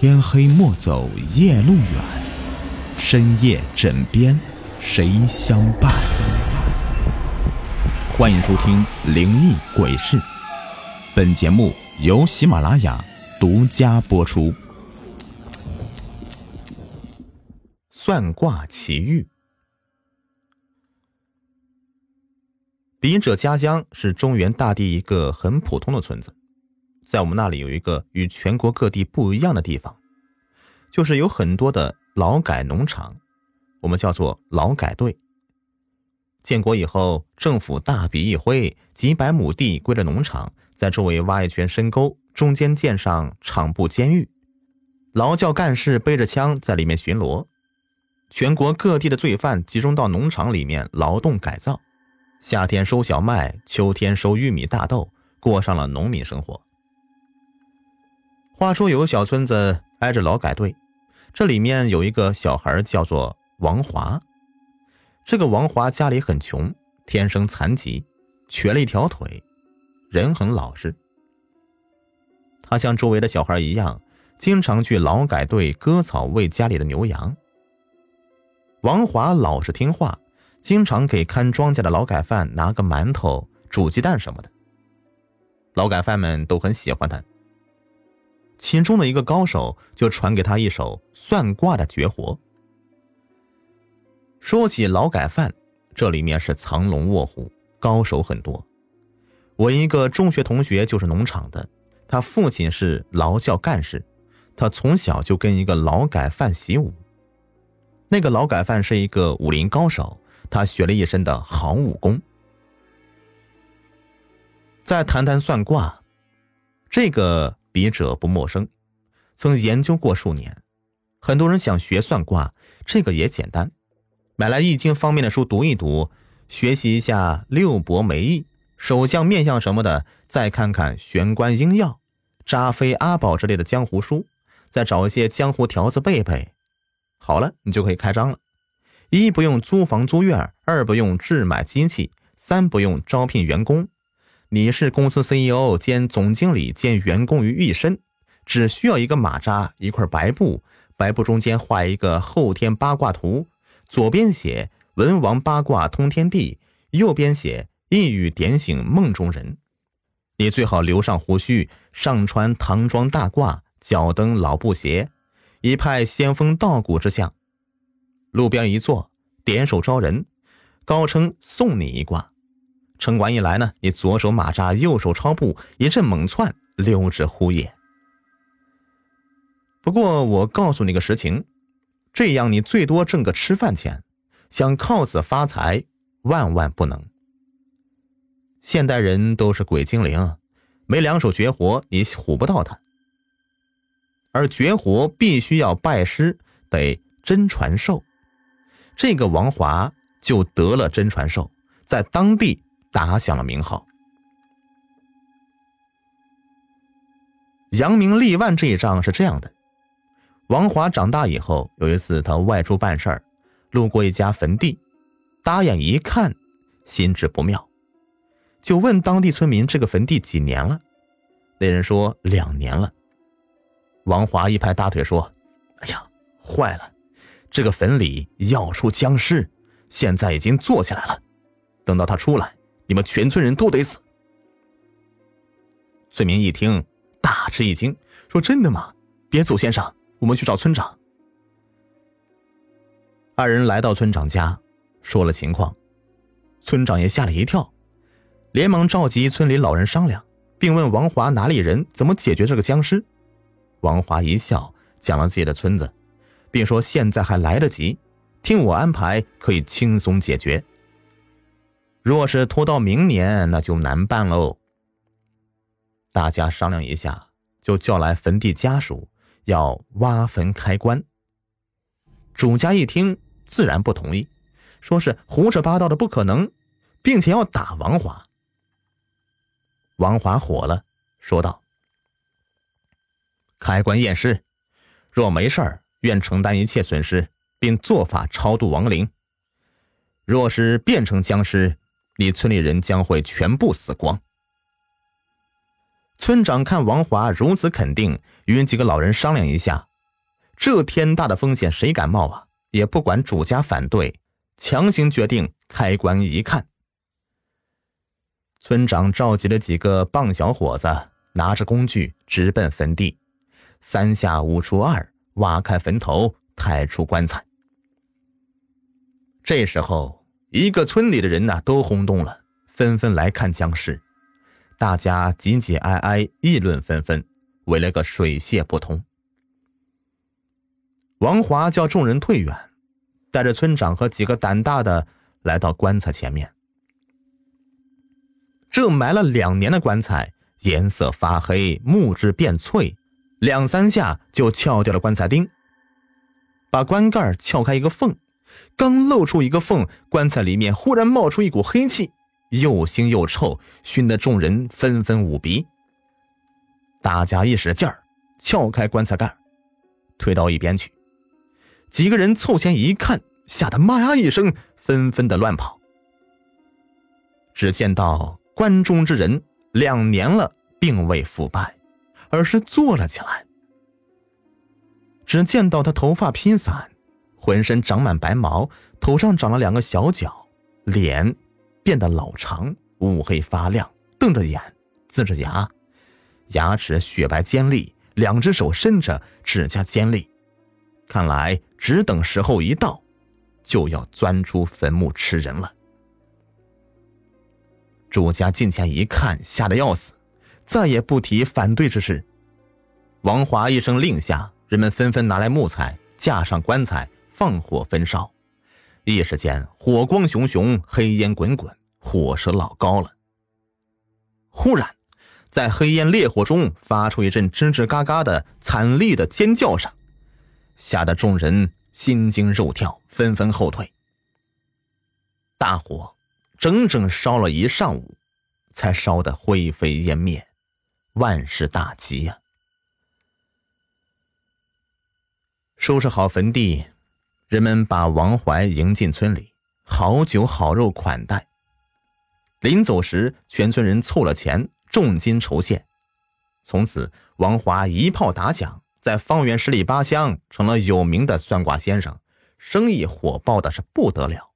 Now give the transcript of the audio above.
天黑莫走夜路远，深夜枕边谁相伴？欢迎收听《灵异鬼事》，本节目由喜马拉雅独家播出。算卦奇遇。笔者家乡是中原大地一个很普通的村子。在我们那里有一个与全国各地不一样的地方，就是有很多的劳改农场，我们叫做劳改队。建国以后，政府大笔一挥，几百亩地归了农场，在周围挖一圈深沟，中间建上厂部监狱，劳教干事背着枪在里面巡逻。全国各地的罪犯集中到农场里面劳动改造，夏天收小麦，秋天收玉米、大豆，过上了农民生活。话说有个小村子挨着劳改队，这里面有一个小孩叫做王华。这个王华家里很穷，天生残疾，瘸了一条腿，人很老实。他像周围的小孩一样，经常去劳改队割草喂家里的牛羊。王华老实听话，经常给看庄稼的劳改犯拿个馒头、煮鸡蛋什么的。劳改犯们都很喜欢他。其中的一个高手就传给他一手算卦的绝活。说起劳改犯，这里面是藏龙卧虎，高手很多。我一个中学同学就是农场的，他父亲是劳教干事，他从小就跟一个劳改犯习武。那个劳改犯是一个武林高手，他学了一身的好武功。再谈谈算卦，这个。笔者不陌生，曾研究过数年。很多人想学算卦，这个也简单，买来易经方面的书读一读，学习一下六伯梅易、手相面相什么的，再看看玄关应要、扎飞阿宝之类的江湖书，再找一些江湖条子背背，好了，你就可以开张了。一不用租房租院，二不用置买机器，三不用招聘员工。你是公司 CEO 兼总经理兼员工于一身，只需要一个马扎一块白布，白布中间画一个后天八卦图，左边写文王八卦通天地，右边写一语点醒梦中人。你最好留上胡须，上穿唐装大褂，脚蹬老布鞋，一派仙风道骨之相。路边一坐，点手招人，高称送你一卦。城管一来呢，你左手马扎，右手抄布，一阵猛窜，溜之乎也。不过我告诉你个实情，这样你最多挣个吃饭钱，想靠此发财，万万不能。现代人都是鬼精灵，没两手绝活，你唬不到他。而绝活必须要拜师，得真传授。这个王华就得了真传授，在当地。打响了名号。扬名立万这一仗是这样的：王华长大以后，有一次他外出办事儿，路过一家坟地，打眼一看，心知不妙，就问当地村民：“这个坟地几年了？”那人说：“两年了。”王华一拍大腿说：“哎呀，坏了！这个坟里要出僵尸，现在已经坐起来了。等到他出来。”你们全村人都得死！村民一听，大吃一惊，说：“真的吗？别走，先生，我们去找村长。”二人来到村长家，说了情况，村长也吓了一跳，连忙召集村里老人商量，并问王华哪里人，怎么解决这个僵尸。王华一笑，讲了自己的村子，并说：“现在还来得及，听我安排，可以轻松解决。”若是拖到明年，那就难办喽。大家商量一下，就叫来坟地家属，要挖坟开棺。主家一听，自然不同意，说是胡说八道的，不可能，并且要打王华。王华火了，说道：“开棺验尸，若没事儿，愿承担一切损失，并做法超度亡灵；若是变成僵尸，”你村里人将会全部死光。村长看王华如此肯定，与几个老人商量一下，这天大的风险谁敢冒啊？也不管主家反对，强行决定开棺一看。村长召集了几个棒小伙子，拿着工具直奔坟地，三下五除二挖开坟头，抬出棺材。这时候，一个村里的人呐都轰动了，纷纷来看僵尸，大家挤挤挨挨，议论纷纷，围了个水泄不通。王华叫众人退远，带着村长和几个胆大的来到棺材前面。这埋了两年的棺材颜色发黑，木质变脆，两三下就撬掉了棺材钉，把棺盖撬开一个缝，刚露出一个缝，棺材里面忽然冒出一股黑气，又腥又臭，熏得众人纷纷捂鼻。大家一使劲儿，撬开棺材盖，推到一边去。几个人凑前一看，吓得“妈呀”一声，纷纷的乱跑。只见到。关中之人两年了，并未腐败，而是坐了起来。只见到他头发披散，浑身长满白毛，头上长了两个小角，脸变得老长，乌黑发亮，瞪着眼，呲着牙，牙齿雪白尖利，两只手伸着，指甲尖利，看来只等时候一到，就要钻出坟墓吃人了。朱家近前一看，吓得要死，再也不提反对之事。王华一声令下，人们纷纷拿来木材，架上棺材，放火焚烧。一时间，火光熊熊，黑烟滚滚，火势老高了。忽然，在黑烟烈火中发出一阵吱吱嘎嘎的惨厉的尖叫声，吓得众人心惊肉跳，纷纷后退。大火。整整烧了一上午，才烧得灰飞烟灭，万事大吉呀！收拾好坟地，人们把王怀迎进村里，好酒好肉款待。临走时，全村人凑了钱，重金酬谢。从此，王华一炮打响，在方圆十里八乡成了有名的算卦先生，生意火爆的是不得了。